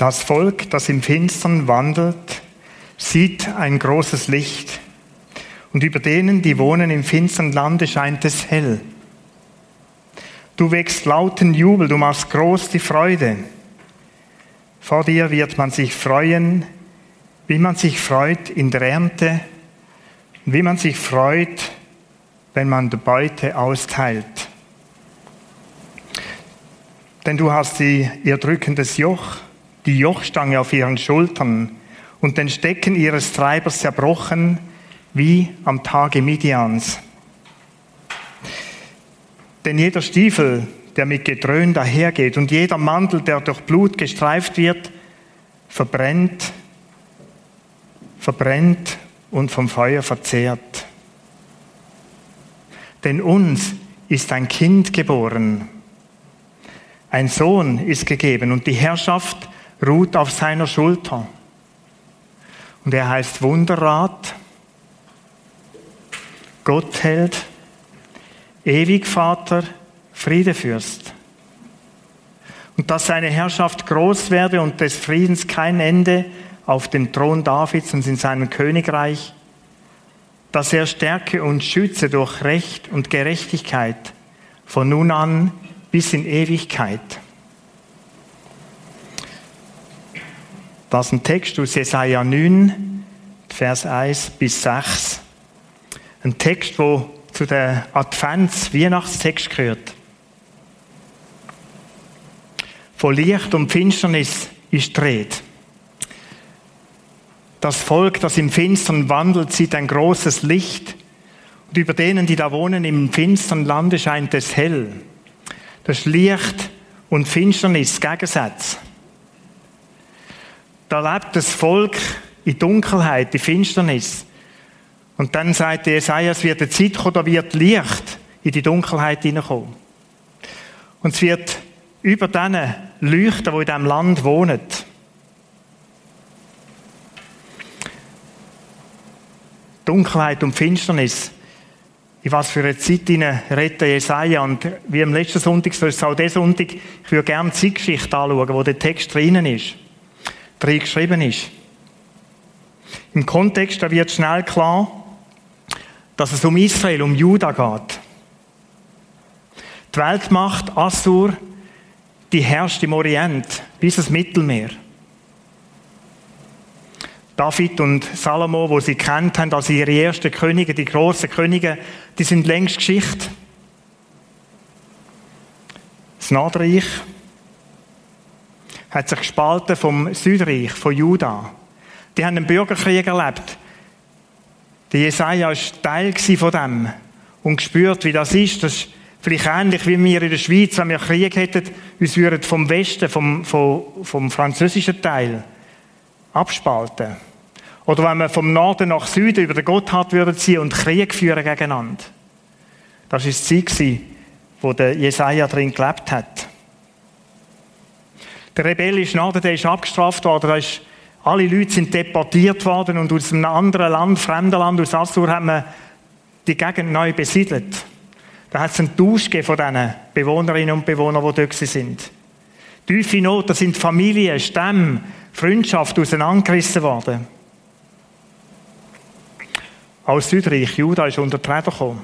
Das Volk, das im Finstern wandelt, sieht ein großes Licht. Und über denen, die wohnen im finstern Lande, scheint es hell. Du wächst lauten Jubel, du machst groß die Freude. Vor dir wird man sich freuen, wie man sich freut in der Ernte, wie man sich freut, wenn man die Beute austeilt. Denn du hast sie, ihr drückendes Joch, die Jochstange auf ihren Schultern und den Stecken ihres Treibers zerbrochen, wie am Tage Midians. Denn jeder Stiefel, der mit Gedröhn dahergeht und jeder Mantel, der durch Blut gestreift wird, verbrennt, verbrennt und vom Feuer verzehrt. Denn uns ist ein Kind geboren, ein Sohn ist gegeben und die Herrschaft ruht auf seiner Schulter. Und er heißt Wunderrat, Gottheld, Ewigvater, Friedefürst. Und dass seine Herrschaft groß werde und des Friedens kein Ende auf dem Thron Davids und in seinem Königreich, dass er stärke und schütze durch Recht und Gerechtigkeit von nun an bis in Ewigkeit. Das ist ein Text aus Jesaja 9, Vers 1 bis 6. Ein Text, wo zu der Advents-Weihnachtstext gehört. Von Licht und Finsternis ist Rede. Das Volk, das im Finstern wandelt, sieht ein großes Licht. Und über denen, die da wohnen, im finstern Lande scheint es hell. Das Licht und Finsternis Gegensatz. Da lebt das Volk in Dunkelheit, in Finsternis. Und dann sagt Jesaja, es wird eine Zeit kommen, da wird Licht in die Dunkelheit hineinkommen. Und es wird über diesen leuchten, die in diesem Land wohnen. Dunkelheit und Finsternis in was für eine Zeit redet Jesaja. Und wie am letzten Sonntag, so ist es auch diesen Sonntag, ich würde gerne die Zeitgeschichte anschauen, wo der Text drinnen ist, drin geschrieben ist. Im Kontext, da wird schnell klar, dass es um Israel, um Juda geht. Die Weltmacht Assur, die herrscht im Orient bis ins Mittelmeer. David und Salomo, wo sie kennt haben, als ihre ersten Könige, die großen Könige, die sind längst Geschichte. Das Nordreich hat sich gespalten vom Südreich, von Juda. Die haben einen Bürgerkrieg erlebt. Der Jesaja war Teil von dem und gespürt, wie das ist. Das ist vielleicht ähnlich wie wir in der Schweiz, wenn wir Krieg hätten, uns würden vom Westen, vom, vom, vom französischen Teil abspalten. Oder wenn wir vom Norden nach Süden über den Gotthard würden ziehen und Krieg führen gegeneinander. Das war die Zeit, wo der Jesaja drin gelebt hat. Der rebellische Norden, der ist abgestraft worden, da ist, alle Leute sind deportiert worden und aus einem anderen Land, fremden Land, aus Assur, haben wir die Gegend neu besiedelt. Da hat es einen Tausch von diesen Bewohnerinnen und Bewohnern, die dort sind. Tiefe Not, da sind Familien, Stämme, Freundschaft auseinandergerissen worden. Aus Südreich, Juda ist unter die Räder gekommen.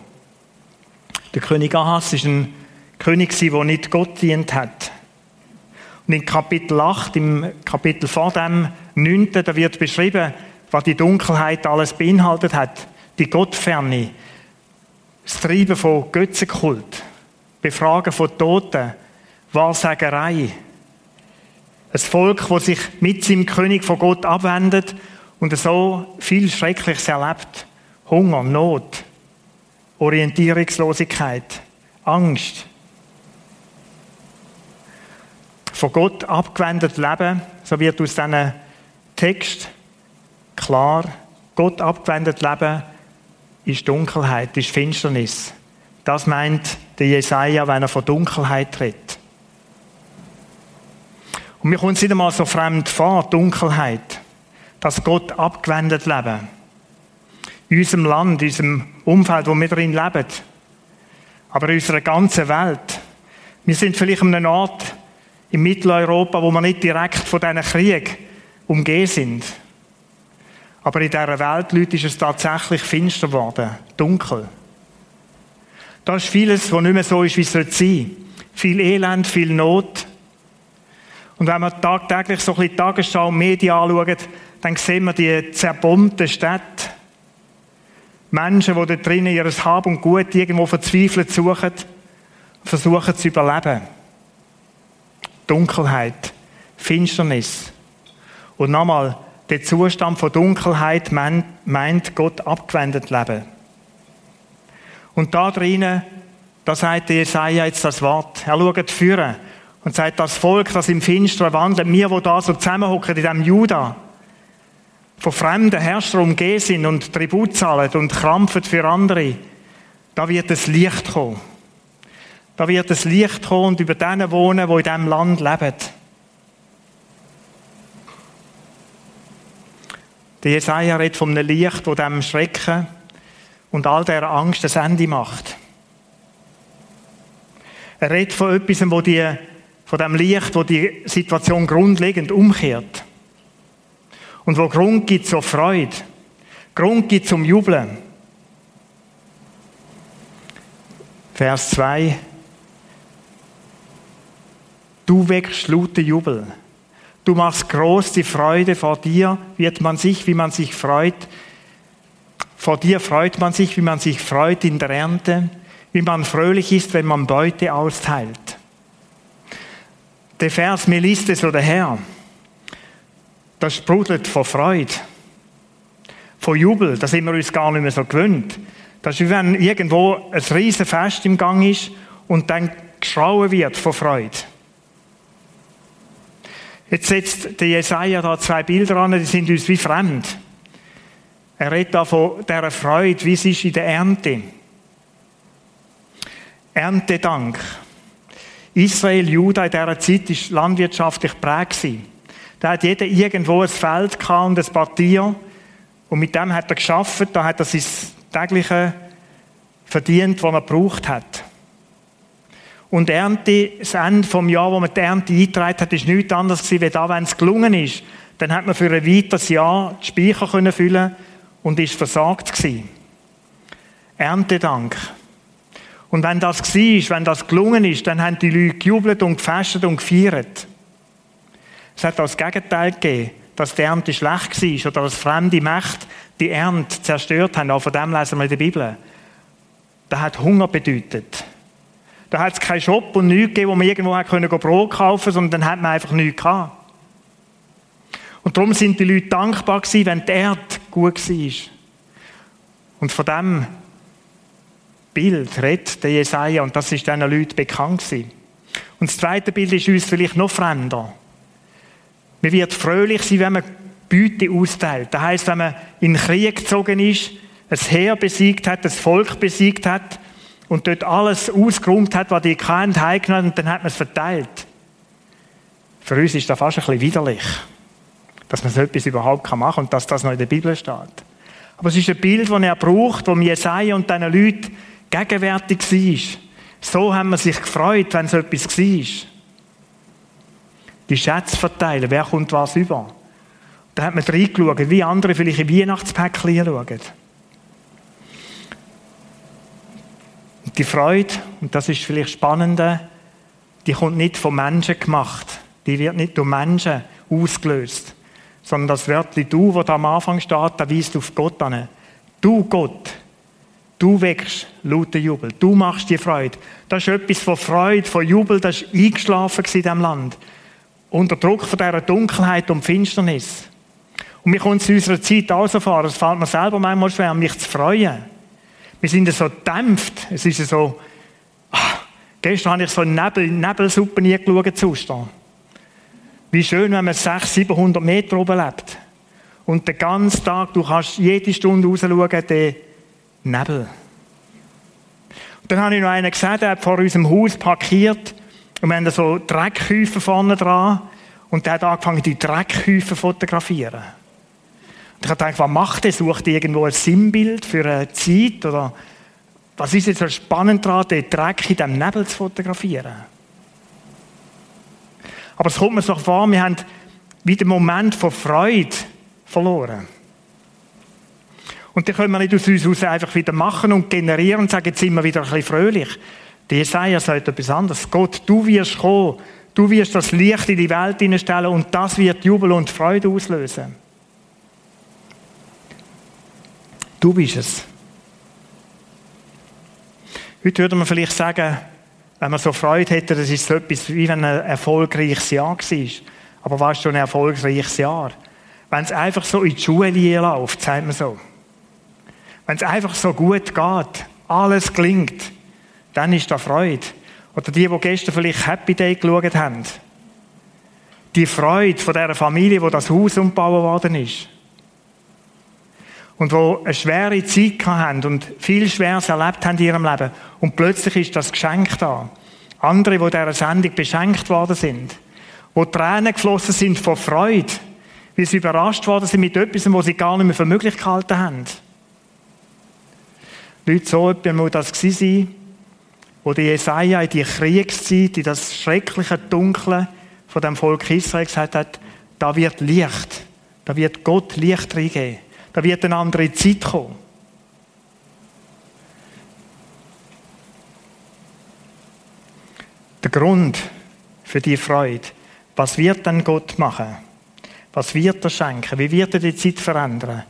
Der König Ahas war ein König, der nicht Gott dient hat. Und in Kapitel 8, im Kapitel vor dem 9., da wird beschrieben, was die Dunkelheit alles beinhaltet hat. Die Gottferne, das Treiben von Götzenkult, Befragen von Toten, Wahrsagerei. Ein Volk, das sich mit seinem König von Gott abwendet und so viel Schreckliches erlebt. Hunger, Not, Orientierungslosigkeit, Angst. Von Gott abgewendet leben, so wird aus diesem Text klar, Gott abgewendet leben ist Dunkelheit, ist Finsternis. Das meint der Jesaja, wenn er von Dunkelheit redet. Und mir kommt es einmal so fremd vor, Dunkelheit, dass Gott abgewendet leben in unserem Land, in unserem Umfeld, wo wir drin leben, aber in unserer ganzen Welt. Wir sind vielleicht an einem Ort Im Mitteleuropa, wo wir nicht direkt von diesen Krieg umgeben sind. Aber in dieser Welt, Leute, ist es tatsächlich finster geworden, dunkel. Da ist vieles, was nicht mehr so ist, wie es sein sollte. Viel Elend, viel Not. Und wenn wir tagtäglich so ein bisschen Tagesschau und Medien anschauen, dann sehen wir die zerbombten Städte. Menschen, die da drinnen ihr Hab und Gut irgendwo verzweifelt suchen, versuchen zu überleben. Dunkelheit, Finsternis. Und nochmal, der Zustand von Dunkelheit meint Gott abgewendet leben. Und da drinnen, da sagt Jesaja jetzt das Wort. Er schaut führen und sagt, das Volk, das im Finstern wandelt, wir, wo da so zusammenhocken in diesem Juda, von fremden Herrschern umgeben sind und Tribut zahlen und krampfen für andere, da wird das Licht kommen. Da wird das Licht kommen und über denen wohnen, die in diesem Land leben. Der Jesaja redet von einem Licht, das dem Schrecken und all der Angst das Ende macht. Er redet von etwas, wo die von dem Licht, wo die Situation grundlegend umkehrt. Und wo Grund gibt zur Freude. Grund gibt zum Jubeln. Vers 2. Du wächst laute Jubel. Du machst groß die Freude vor dir, wird man sich, wie man sich freut. Vor dir freut man sich, wie man sich freut in der Ernte, wie man fröhlich ist, wenn man Beute austeilt der Vers, mir liest es so daher, das sprudelt von Freude, von Jubel, da sind wir uns gar nicht mehr so gewöhnt. Das ist wie wenn irgendwo ein riesen Fest im Gang ist und dann geschrauen wird von Freude. Jetzt setzt der Jesaja da zwei Bilder an, die sind uns wie fremd. Er redet da von dieser Freude, wie es ist in der Ernte. Erntedank. Israel, Juda in dieser Zeit war landwirtschaftlich prägt. Da hat jeder irgendwo ein Feld und ein paar Tiere. Und mit dem hat er geschafft, da hat er sein tägliche verdient, was er gebraucht hat. Und Ernte, das Ende vom Jahr, wo man die Ernte eingetragen hat, ist nichts anderes gewesen, wie da, wenn es gelungen ist. Dann hat man für ein weiteres Jahr die Speicher können füllen und ist versorgt gewesen. Erntedank. Und wenn das war, wenn das gelungen ist, dann haben die Leute gejubelt und gefestet und gefeiert. Es hat das Gegenteil gegeben, dass die Ernte schlecht war oder dass fremde Mächte die Ernte zerstört haben. Auch von dem lesen wir in der Bibel. Das hat Hunger bedeutet. Da hat es keinen Shop und nichts gegeben, wo man irgendwo Brot kaufen konnte, sondern dann hat man einfach nichts gehabt. Und darum sind die Leute dankbar gewesen, wenn die Erde gut war. Und von dem Bild redet der Jesaja und das ist diesen Leuten bekannt gewesen. Und das zweite Bild ist uns vielleicht noch fremder. Man wird fröhlich sein, wenn man Beute austeilt. Das heißt, wenn man in den Krieg gezogen ist, ein Heer besiegt hat, das Volk besiegt hat und dort alles ausgeräumt hat, was die kennen, heimgenommen und dann hat man es verteilt. Für uns ist das fast ein bisschen widerlich, dass man so etwas überhaupt machen kann und dass das noch in der Bibel steht. Aber es ist ein Bild, das er braucht, das Jesaja und diesen Leuten gegenwärtig war. So haben wir sich gefreut, wenn so etwas war. Die Schätze verteilen, wer kommt was über. Da hat man reingeschaut, wie andere vielleicht in Weihnachtspäckchen schauen. Und die Freude, und das ist vielleicht spannend, die kommt nicht von Menschen gemacht. Die wird nicht durch Menschen ausgelöst. Sondern das Wörtchen du, das am Anfang steht, da weist auf Gott an. Du, Gott, Du wächst lauter Jubel. Du machst dir Freude. Das ist etwas von Freude, von Jubel, das ist eingeschlafen in diesem Land. Unter Druck von dieser Dunkelheit und Finsternis. Und mir kommt es in unserer Zeit auch so vor, es fällt mir selber manchmal schwer, mich zu freuen. Wir sind so dämpft. Es ist so, ach, gestern habe ich so Nebel, Nebelsuppe nie geschaut, Wie schön, wenn man 600, 700 Meter oben lebt. Und den ganzen Tag, du kannst jede Stunde rausschauen, der Nebel. Und dann habe ich noch einen gesehen, der hat vor unserem Haus parkiert und wir haben so Dreckhäufen vorne dran und der hat angefangen, die Dreckhäufen zu fotografieren. Und ich habe gedacht, was macht der? Sucht irgendwo ein Sinnbild für eine Zeit oder was ist jetzt so spannend daran, den Dreck in diesem Nebel zu fotografieren? Aber es kommt mir so vor, wir haben wieder den Moment von Freude verloren. Und dann können wir nicht aus uns heraus einfach wieder machen und generieren und sagen, jetzt sind wir wieder ein bisschen fröhlich. Der Jesaja sagt etwas anderes. Gott, du wirst kommen, du wirst das Licht in die Welt hineinstellen und das wird Jubel und Freude auslösen. Du bist es. Heute würde man vielleicht sagen, wenn man so Freude hätte, das ist so etwas, wie wenn ein erfolgreiches Jahr war. Aber was ist schon ein erfolgreiches Jahr? Wenn es einfach so in die Schule läuft, sagt man so. Wenn es einfach so gut geht, alles gelingt, dann ist da Freude. Oder die, die gestern vielleicht Happy Day geschaut haben. Die Freude von dieser Familie, wo das Haus umgebaut worden ist. Und wo eine schwere Zeit haben und viel Schweres erlebt haben in ihrem Leben. Und plötzlich ist das Geschenk da. Andere, die dieser Sendung beschenkt worden sind. Wo Tränen geflossen sind vor Freude. Weil sie überrascht worden sind mit etwas, was sie gar nicht mehr für möglich gehalten haben. Leute, so etwa muss das gewesen sein, wo die Jesaja in die Kriegszeit, in das schreckliche Dunkle von dem Volk Israel gesagt hat, da wird Licht, da wird Gott Licht reingeben. Da wird eine andere Zeit kommen. Der Grund für die Freude, was wird dann Gott machen? Was wird er schenken? Wie wird er die Zeit verändern?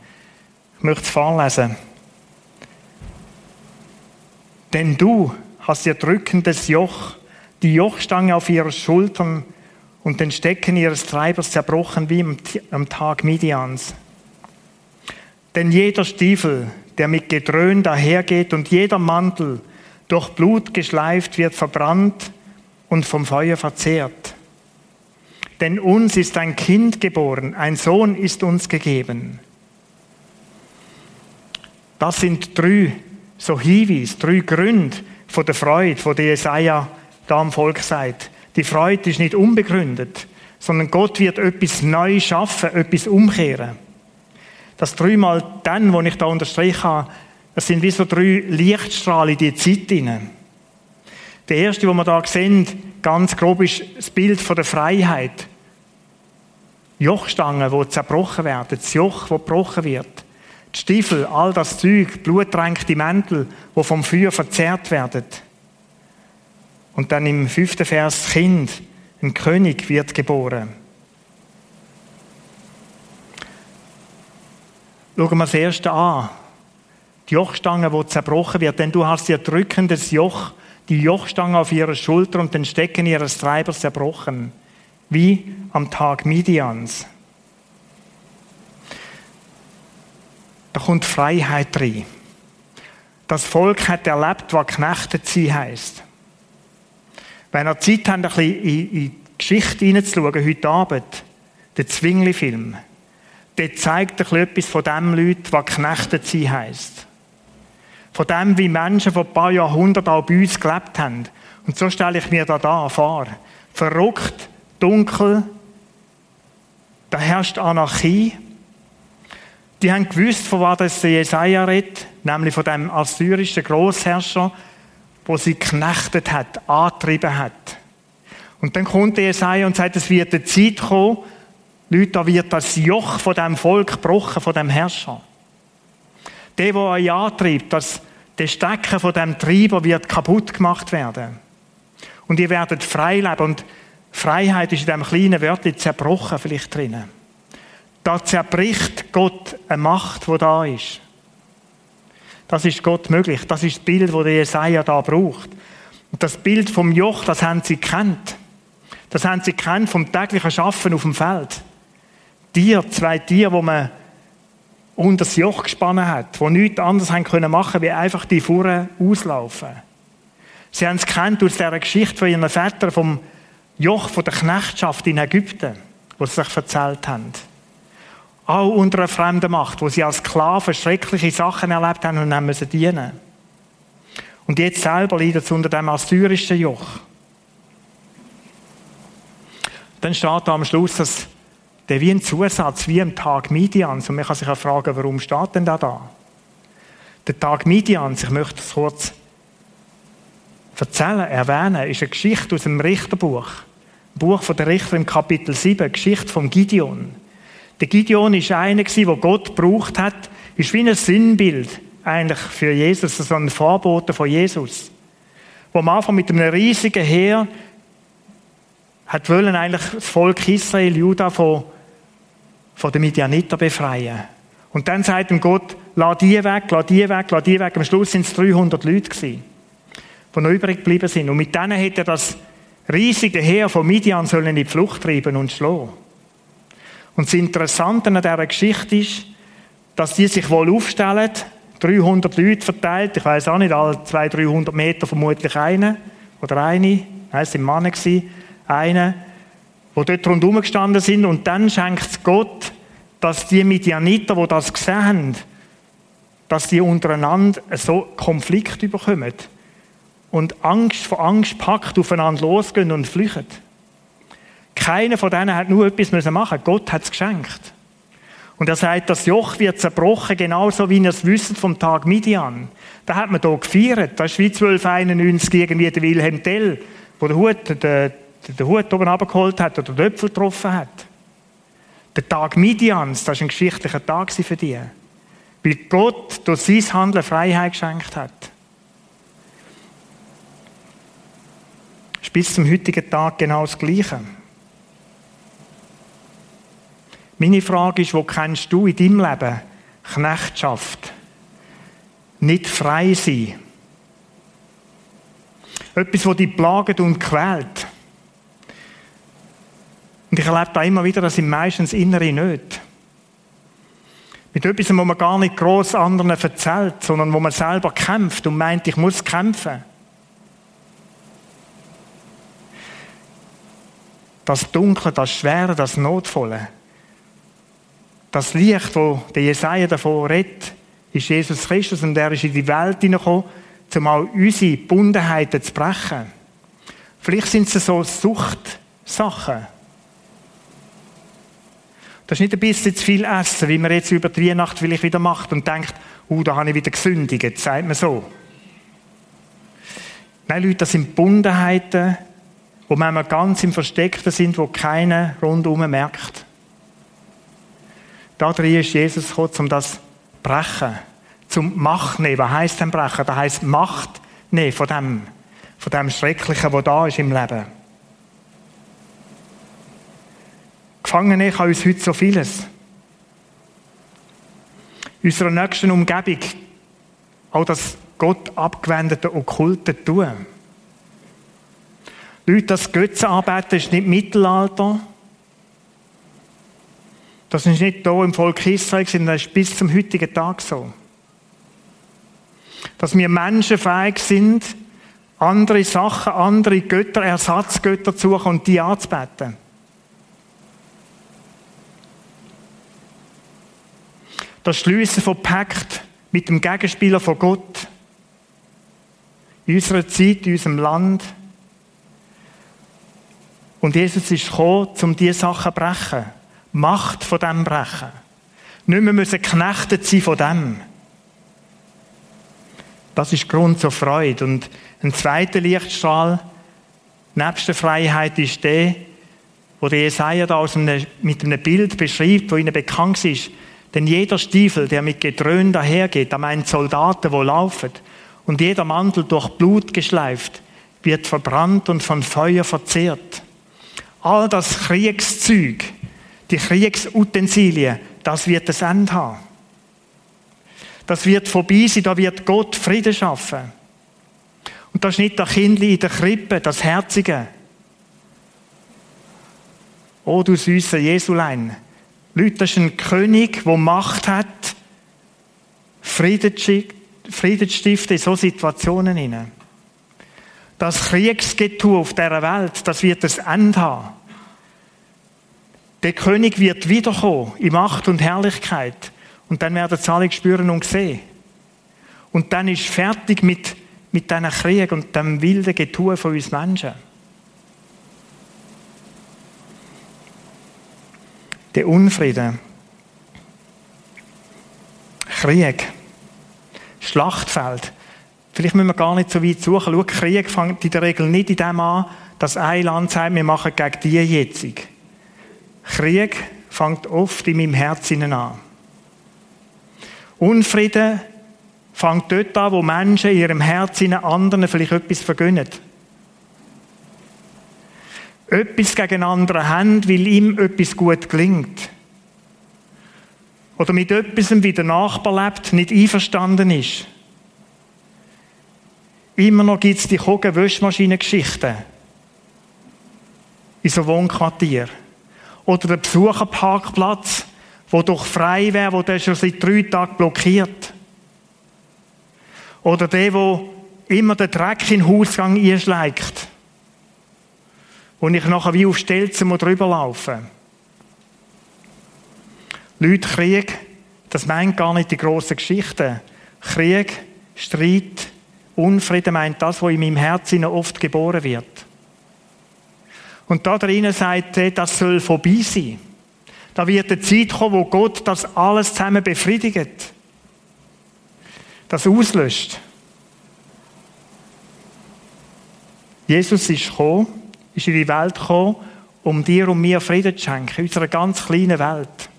Ich möchte es vorlesen. Denn du hast ihr drückendes Joch, die Jochstange auf ihrer Schultern und den Stecken ihres Treibers zerbrochen wie am Tag Midians. Denn jeder Stiefel, der mit Gedröhn dahergeht und jeder Mantel durch Blut geschleift wird verbrannt und vom Feuer verzehrt. Denn uns ist ein Kind geboren, ein Sohn ist uns gegeben. Das sind drei so Hinweise, drei Gründe von der Freude, von der Jesaja da am Volk sagt. Die Freude ist nicht unbegründet, sondern Gott wird etwas neu schaffen, etwas umkehren. Das dreimal dann, wo ich da unterstreiche habe, das sind wie so drei Lichtstrahlen in die Zeit hinein. Der erste, wo wir da sehen, ganz grob ist das Bild von der Freiheit. Jochstangen, die zerbrochen werden, das Joch, das gebrochen wird. Die Stiefel, all das Zeug, blutdränkte Mäntel, die vom Feuer verzehrt werden. Und dann im fünften Vers, das Kind, ein König wird geboren. Schauen wir das erste an. Die Jochstange, die zerbrochen wird, denn du hast ihr drückendes Joch, die Jochstange auf ihrer Schulter und den Stecken ihres Treibers zerbrochen, wie am Tag Midians. Da kommt Freiheit rein. Das Volk hat erlebt, was knechtet sie heißt. Wenn ihr Zeit habt, ein bisschen in, die Geschichte hineinzuschauen, heute Abend, der Zwingli-Film, der zeigt etwas von dem Leuten, was knechtet sie heisst. Von dem, wie Menschen vor ein paar Jahrhunderten auch bei uns gelebt haben. Und so stelle ich mir da da vor. Verrückt, dunkel, da herrscht Anarchie. Die haben gewusst, von was das Jesaja redet, nämlich von dem assyrischen Großherrscher, wo sie knechtet hat, angetrieben hat. Und dann kommt Jesaja und sagt, es wird eine Zeit kommen, Leute, da wird das Joch von dem Volk gebrochen, von dem Herrscher. Der, der euch antreibt, dass der Stecken von dem Treiber wird kaputt gemacht werden. Und ihr werdet frei leben. Und Freiheit ist in diesem kleinen Wörtchen zerbrochen vielleicht drinnen. Da zerbricht Gott eine Macht, die da ist. Das ist Gott möglich. Das ist das Bild, das Jesaja da braucht. Und das Bild vom Joch, das haben sie kennt. Das haben sie kennt vom täglichen Schaffen auf dem Feld. Tiere, zwei Tiere, wo man unter das Joch gespannt hat, wo nichts anderes haben können machen, wie einfach die Fuhren auslaufen. Sie haben es kennt aus dieser Geschichte von ihren Vätern vom Joch von der Knechtschaft in Ägypten, wo sie sich erzählt haben. Auch unter einer fremden Macht, wo sie als Sklaven schreckliche Sachen erlebt haben und haben müssen dienen. Und jetzt selber leiden sie unter dem assyrischen Joch. Dann steht da am Schluss, dass der wie ein Zusatz, wie am Tag Midians. Und man kann sich auch fragen, warum steht denn da da? Der Tag Midians, ich möchte es kurz erzählen, erwähnen, ist eine Geschichte aus dem Richterbuch, Buch von der Richter im Kapitel 7, Geschichte von Gideon. Der Gideon ist einer der Gott gebraucht hat, ist wie ein Sinnbild eigentlich für Jesus, so ein Vorbote von Jesus. Wo am Anfang mit einem riesigen Heer hat wollen eigentlich das Volk Israel, Juda von, von den Midianiter befreien. Und dann sagt ihm Gott, lass die weg, lass die weg, lass die weg. Am Schluss sind es 300 Leute gewesen, die noch übrig geblieben sind. Und mit denen hätte er das riesige Heer von Midian sollen in die Flucht treiben und schlagen. Und das Interessante an dieser Geschichte ist, dass die sich wohl aufstellen, 300 Leute verteilt, ich weiß auch nicht, alle 200, 300 Meter vermutlich eine oder eine, nein, es waren Männer, eine, die dort rundherum gestanden sind und dann schenkt Gott, dass die Midianiter, die das gesehen haben, dass die untereinander so Konflikt bekommen und Angst vor Angst packt, aufeinander losgehen und flüchten. Keiner von denen hat nur etwas machen müssen. Gott hat es geschenkt. Und er sagt, das Joch wird zerbrochen, genauso wie ihr es wisst vom Tag Midian. Da hat man hier gefeiert. Das ist wie 1291 irgendwie der Wilhelm Tell, wo der Hut, der, der Hut oben abgeholt hat oder den Öpfel getroffen hat. Der Tag Midians, das war ein geschichtlicher Tag für die. Weil Gott durch sein Handeln Freiheit geschenkt hat. Ist bis zum heutigen Tag genau das Gleiche. Meine Frage ist, wo kennst du in deinem Leben Knechtschaft? Nicht frei sein. Etwas, das dich plagt und quält. Und ich erlebe da immer wieder, das sind meistens innere nicht. Mit etwas, wo man gar nicht groß anderen erzählt, sondern wo man selber kämpft und meint, ich muss kämpfen. Das Dunkle, das Schwere, das Notvolle das Licht, wo der Jesaja davon redet, ist Jesus Christus und er ist in die Welt hineingekommen, um auch unsere Bundenheiten zu brechen. Vielleicht sind es so Suchtsachen. Das ist nicht ein bisschen zu viel Essen, wie man jetzt über die Weihnacht vielleicht wieder macht und denkt, uh, da habe ich wieder gesündigt, sagt man so. Nein, Leute, das sind Bundenheiten, wo manchmal ganz im Versteckten sind, wo keiner rundherum merkt. Da drin ist Jesus gekommen, um das brechen, zum Macht nehmen. Was heisst denn brechen? Das heisst Macht nehmen von dem, von dem Schrecklichen, was da ist im Leben. Gefangene kann uns heute so vieles. In unserer nächsten Umgebung auch das Gott abgewendete Okkulte tun. Leute, das Götzenarbeiten ist nicht Mittelalter, das ist nicht hier im Volk Israel, sondern das ist bis zum heutigen Tag so. Dass wir Menschen fähig sind, andere Sachen, andere Götter, Ersatzgötter zu suchen und die anzubeten. Das Schliessen von Pakt mit dem Gegenspieler von Gott. In unserer Zeit, in unserem Land. Und Jesus ist gekommen, um diese Sachen zu brechen. Macht von dem brechen. Nicht mehr müssen knechtet sein von dem. Das ist Grund zur Freude. Und ein zweiter Lichtstrahl, nebst der Freiheit, ist der, wo der Jesaja da mit einem Bild beschreibt, wo ihnen bekannt ist. Denn jeder Stiefel, der mit Gedröhn dahergeht, da meint Soldaten, wo laufen, und jeder Mantel durch Blut geschleift, wird verbrannt und von Feuer verzehrt. All das Kriegszeug, die Kriegsutensilien, das wird das Ende haben. Das wird vorbei sein, da wird Gott Frieden schaffen. Und das ist nicht der Kindli in der Krippe, das Herzige. Oh, du süße Jesulein. Leute, das ist ein König, der Macht hat, Frieden zu stiften in solchen Situationen. Das Kriegsgetue auf dieser Welt, das wird das Ende haben. Der König wird wiederkommen in Macht und Herrlichkeit. Und dann werden sie alle spüren und sehen. Und dann ist fertig mit, mit diesem Krieg und dem wilden Getue von uns Menschen. Der Unfrieden, Krieg, Schlachtfeld, Vielleicht müssen wir gar nicht so weit suchen. Schau, Krieg fängt in der Regel nicht in dem an, dass ein Land sagt, wir machen gegen die jetzig. Krieg fängt oft in meinem Herzen an. Unfrieden fängt dort an, wo Menschen in ihrem Herzen anderen vielleicht etwas vergönnen. Etwas gegen andere haben, weil ihm etwas gut gelingt. Oder mit etwas, wie der Nachbar lebt, nicht einverstanden ist. Immer noch gibt es die Kogen-Wäschmaschinen-Geschichten. In so Wohnquartier. Oder der Besucherparkplatz, wo doch frei wäre, wo der schon seit drei Tagen blockiert. Oder der, wo immer den Dreck in den Hausgang einschlägt. Wo ich nachher wie auf Stelzen drüber laufe. Leute, Krieg, das meint gar nicht die grossen Geschichten. Krieg, Streit, Unfrieden meint das, was in meinem Herzen oft geboren wird. Und da drinnen sagt er, das soll vorbei sein. Da wird eine Zeit kommen, wo Gott das alles zusammen befriedigt das auslöscht. Jesus ist gekommen, ist in die Welt gekommen, um dir und mir Frieden zu schenken, in unserer ganz kleinen Welt.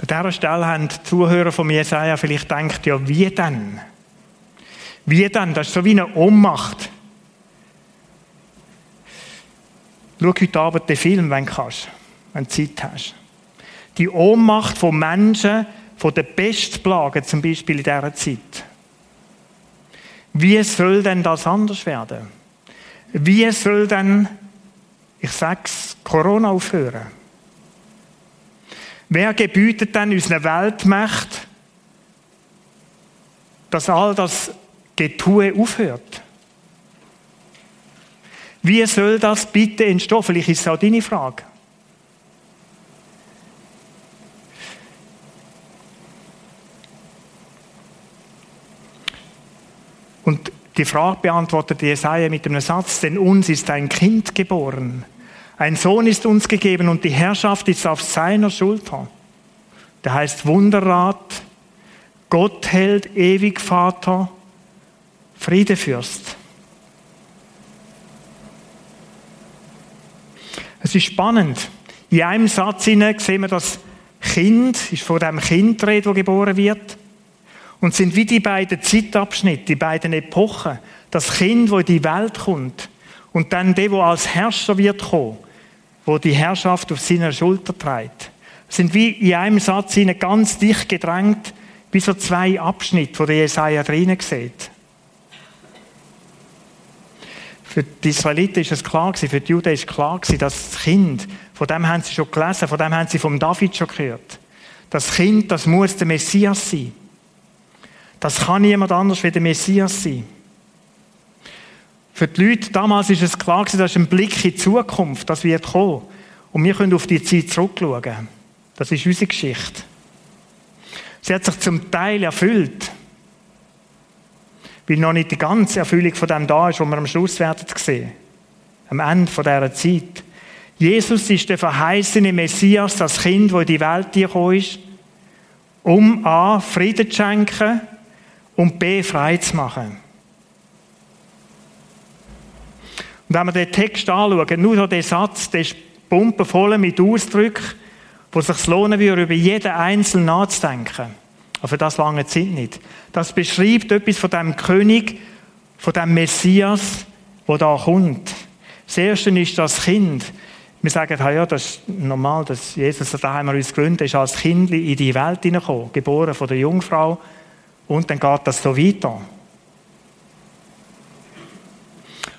An dieser Stelle haben die Zuhörer von Jesaja vielleicht gedacht, ja, wie denn? Wie denn? Das ist so wie eine Ohnmacht. Schau heute Abend den Film, wenn du kannst, wenn du Zeit hast. Die Ohnmacht von Menschen, von den Pestplagen zum Beispiel in dieser Zeit. Wie soll denn das anders werden? Wie soll denn, ich sag's, Corona aufhören? Wer gebietet denn unseren Weltmächten, dass all das Getue aufhört? Wie soll das bitte entstehen? Vielleicht ist es auch deine Frage. Und die Frage beantwortet Jesaja mit einem Satz, denn uns ist ein Kind geboren. Ein Sohn ist uns gegeben und die Herrschaft ist auf seiner Schulter. Der heißt Wunderrat, Gott hält, ewig Vater, Friedefürst. Es ist spannend. In einem Satz sehen wir das Kind, ist von dem Kind rede, das geboren wird. Und sind wie die beiden Zeitabschnitte, die beiden Epochen. Das Kind, das in die Welt kommt. Und dann der, der als Herrscher wird kommen, wo die Herrschaft auf seiner Schulter trägt. Sind wie in einem Satz ganz dicht gedrängt, wie so zwei Abschnitte, die Jesaja drinnen sieht. Für die Israeliten ist es klar für die Juden ist klar gewesen, dass das Kind, von dem haben sie schon gelesen, von dem haben sie vom David schon gehört. Das Kind, das muss der Messias sein. Das kann niemand anders wie der Messias sein. Für die Leute damals ist es klar gewesen, das ist ein Blick in die Zukunft, das wird kommen. Und wir können auf die Zeit zurückschauen. Das ist unsere Geschichte. Sie hat sich zum Teil erfüllt weil noch nicht die ganze Erfüllung von dem da ist, was wir am Schluss werden sehen. Am Ende von dieser Zeit. Jesus ist der verheißene Messias, das Kind, das in die Welt gekommen ist, um A, Frieden zu schenken und B, frei zu machen. Und wenn wir den Text anschauen, nur der Satz, der ist pumpenvoll mit Ausdrücken, wo es sich lohnen würde, über jeden Einzelnen nachzudenken. Aber für das lange Zeit nicht. Das beschreibt etwas von dem König, von dem Messias, wo da kommt. Das erste ist das Kind. Wir sagen, ja, das ist normal, dass Jesus, da haben wir uns gewöhnt, ist als Kind in die Welt hineingekommen, geboren von der Jungfrau. Und dann geht das so weiter.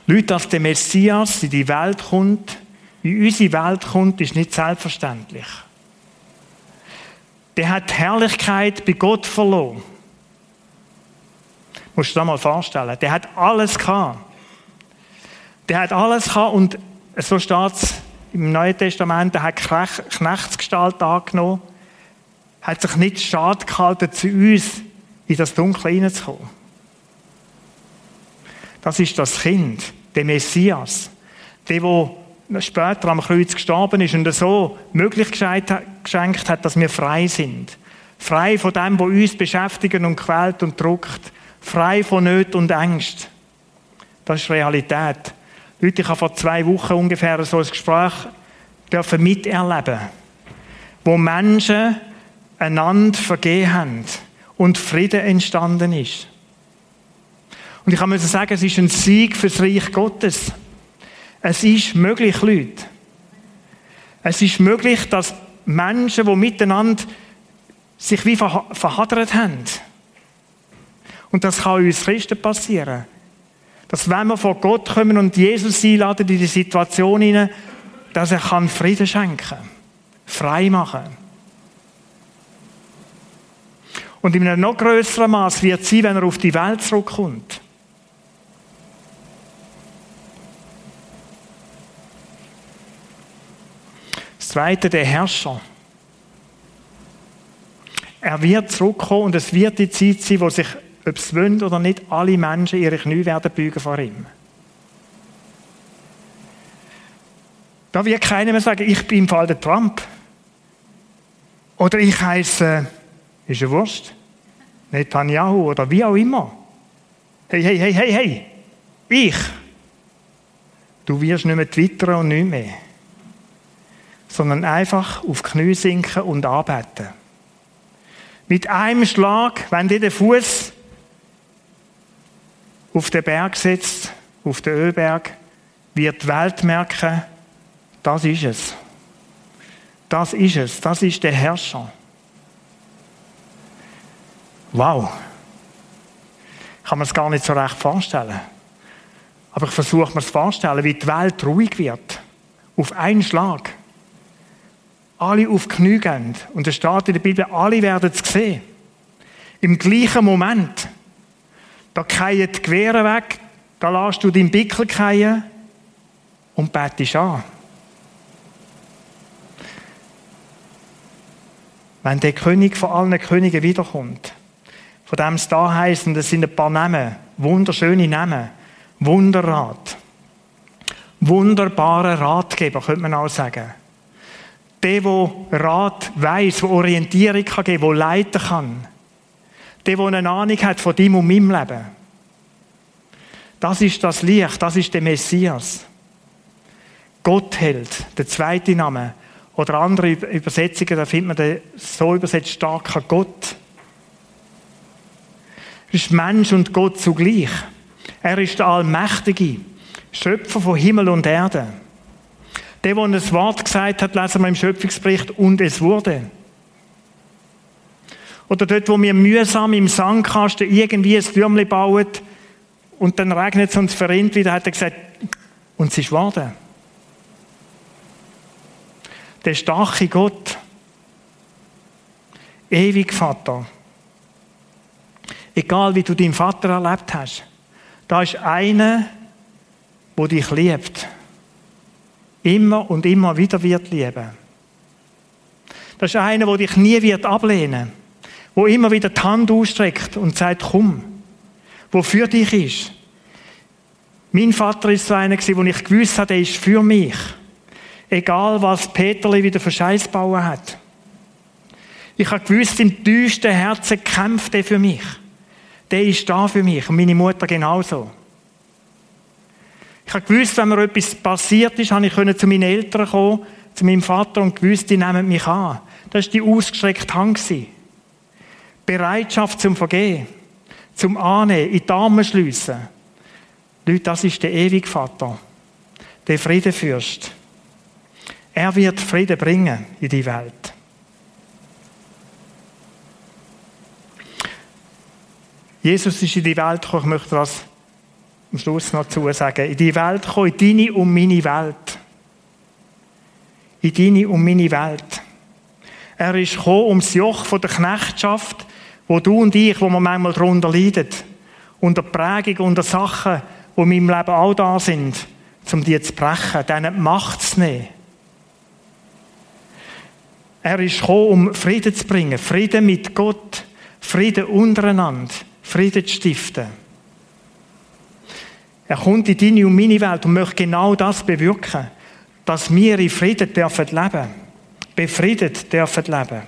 Leute, dass der Messias in die Welt kommt, in unsere Welt kommt, ist nicht selbstverständlich der hat Herrlichkeit bei Gott verloren. Musst du dir das mal vorstellen. Der hat alles gehabt. Der hat alles gehabt und so steht es im Neuen Testament, der hat Knechtsgestalt angenommen, hat sich nicht schade gehalten, zu uns in das Dunkle hineinzukommen. Das ist das Kind, der Messias, der, der später am Kreuz gestorben ist und so Möglichkeit geschenkt hat, dass wir frei sind. Frei von dem, was uns beschäftigt und quält und druckt. Frei von Nöten und Ängsten. Das ist Realität. Leute, ich habe vor zwei Wochen ungefähr so ein Gespräch dürfen miterleben, wo Menschen einander vergeben haben und Frieden entstanden ist. Und ich kann mir sagen, es ist ein Sieg für das Reich Gottes. Es ist möglich, Leute. Es ist möglich, dass Menschen, die miteinander sich wie verhadert haben. Und das kann uns Christen passieren. Dass wenn wir vor Gott kommen und Jesus einladen in die Situation hinein, dass er Frieden schenken kann. Frei machen. Und in einem noch größeren Maß wird sein, wenn er auf die Welt zurückkommt. Das zweite, der Herrscher. Er wird zurückkommen und es wird die Zeit sein, wo sich, ob es wollen oder nicht, alle Menschen ihre Knie werden beugen vor ihm. Da wird keiner mehr sagen, ich bin im Fall der Trump. Oder ich heiße, ist ja Wurst, Netanyahu oder wie auch immer. Hey, hey, hey, hey, hey, ich. Du wirst nicht mehr twittern und nicht mehr sondern einfach auf Knie sinken und arbeiten. Mit einem Schlag, wenn dir der Fuß auf den Berg setzt, auf den Ölberg, wird die Welt merken, das ist es. Das ist es. Das ist der Herrscher. Wow. Kann mir das gar nicht so recht vorstellen. Aber ich versuche mir es vorzustellen, wie die Welt ruhig wird. Auf einen Schlag alle auf Knie gehen. Und es steht in der Bibel, alle werden es sehen. Im gleichen Moment. Da fallen die Gewehre weg, da lässt du deinen Bickel fallen und betest an. Wenn der König von allen Königen wiederkommt, von dem es da heisst, und es sind ein paar Namen, wunderschöne Namen, Wunderrat, wunderbarer Ratgeber, könnte man auch sagen. Der, der Rat weiß, der Orientierung kann geben kann, der leiten kann. Der, der eine Ahnung hat von deinem und meinem Leben. Das ist das Licht, das ist der Messias. Gott hält, der zweite Name. Oder andere Übersetzungen, da findet man den so übersetzt, starker Gott. Ist Mensch und Gott zugleich. Er ist der Allmächtige, Schöpfer von Himmel und Erde. Der, der ein Wort gesagt hat, lesen wir im Schöpfungsbericht, und es wurde. Oder dort, wo wir mühsam im Sandkasten irgendwie ein Türmchen bauen und dann regnet es und es verrinnt wieder, hat er gesagt, und es ist geworden. Der starke Gott, ewig Vater, egal wie du deinen Vater erlebt hast, da ist einer, der dich liebt immer und immer wieder wird lieben. Das ist einer, der dich nie wird ablehnen, wo immer wieder die Hand ausstreckt und sagt, komm, wo für dich ist. Mein Vater ist so einer wo ich gewusst habe, er ist für mich. Egal, was Peterli wieder für Scheiß bauen hat. Ich habe gewusst, im tiefsten Herzen kämpft er für mich. Der ist da für mich und meine Mutter genauso. Ich habe gewusst, wenn mir etwas passiert ist, habe ich zu meinen Eltern kommen, zu meinem Vater und gewusst, die nehmen mich an. Das war die ausgestreckte Hand. Bereitschaft zum Vergehen, zum Annehmen, in die Arme schliessen. Leute, das ist der ewige Vater, der Friedenfürst. Er wird Frieden bringen in die Welt. Jesus ist in die Welt gekommen, ich möchte das am Schluss noch zu sagen, in die Welt kommen, in deine und meine Welt. In deine und meine Welt. Er ist gekommen, um das Joch von der Knechtschaft, wo du und ich, wo wir manchmal darunter leiden, unter Prägung, unter Sachen, die in meinem Leben auch da sind, um die zu brechen, denen Macht zu nehmen. Er ist gekommen, um Frieden zu bringen, Frieden mit Gott, Frieden untereinander, Frieden zu stiften. Er kommt in deine und meine Welt und möchte genau das bewirken. dass wir in Frieden dürfen leben. Befriedet dürfen leben.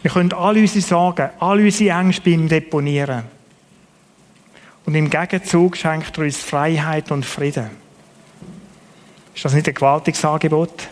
Wir können all unsere Sorgen, all unsere Ängste bei ihm deponieren. Und im Gegenzug schenkt er uns Freiheit und Frieden. Ist das nicht ein gewaltiges Angebot?